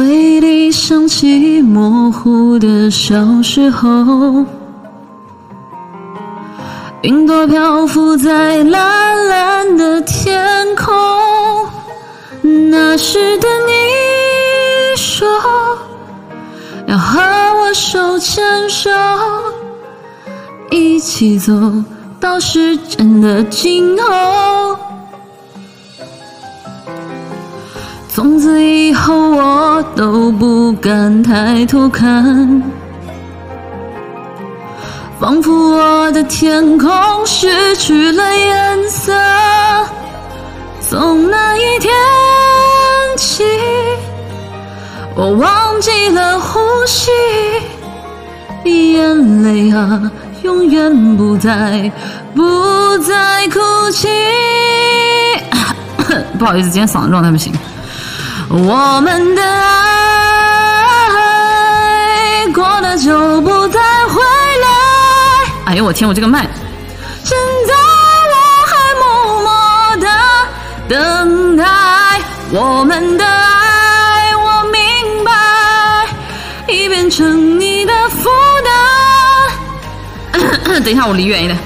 回忆里想起模糊的小时候，云朵漂浮在蓝蓝的天空。那时的你说要和我手牵手，一起走到时间的尽头。从此以后，我都不敢抬头看，仿佛我的天空失去了颜色。从那一天起，我忘记了呼吸，眼泪啊，永远不再不再哭泣。不好意思，今天嗓子状态不行。我们的爱过了就不再回来。哎呦我天，我这个麦！现在我还默默的等待我们的爱，我明白已变成你的负担。等一下，我离远一点。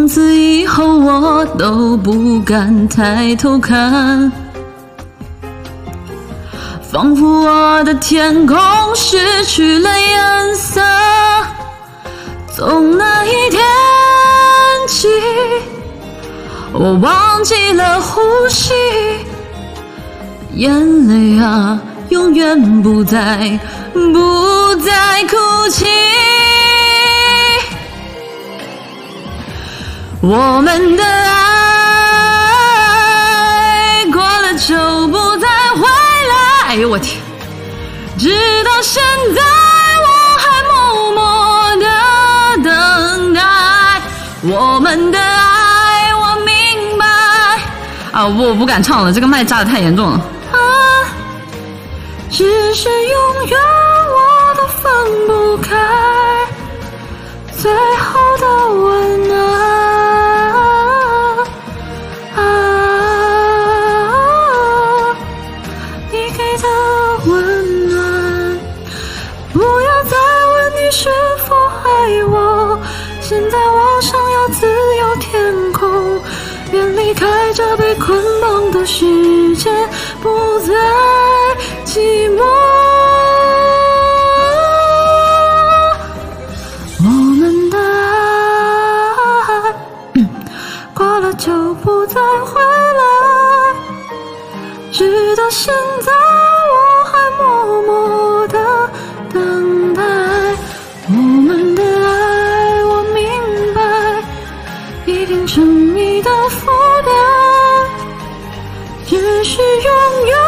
从此以后，我都不敢抬头看，仿佛我的天空失去了颜色。从那一天起，我忘记了呼吸，眼泪啊，永远不再不再哭泣。我们的爱过了就不再回来。哎呦我天！直到现在我还默默的等待我们的爱，我明白。啊，我不敢唱了，这个麦扎的太严重了。啊，只是永远我都放是否爱我？现在我想要自由天空，愿离开这被捆绑的世界，不再寂寞。我们的爱过了就不再回来，直到现在成你的负担，只是拥有。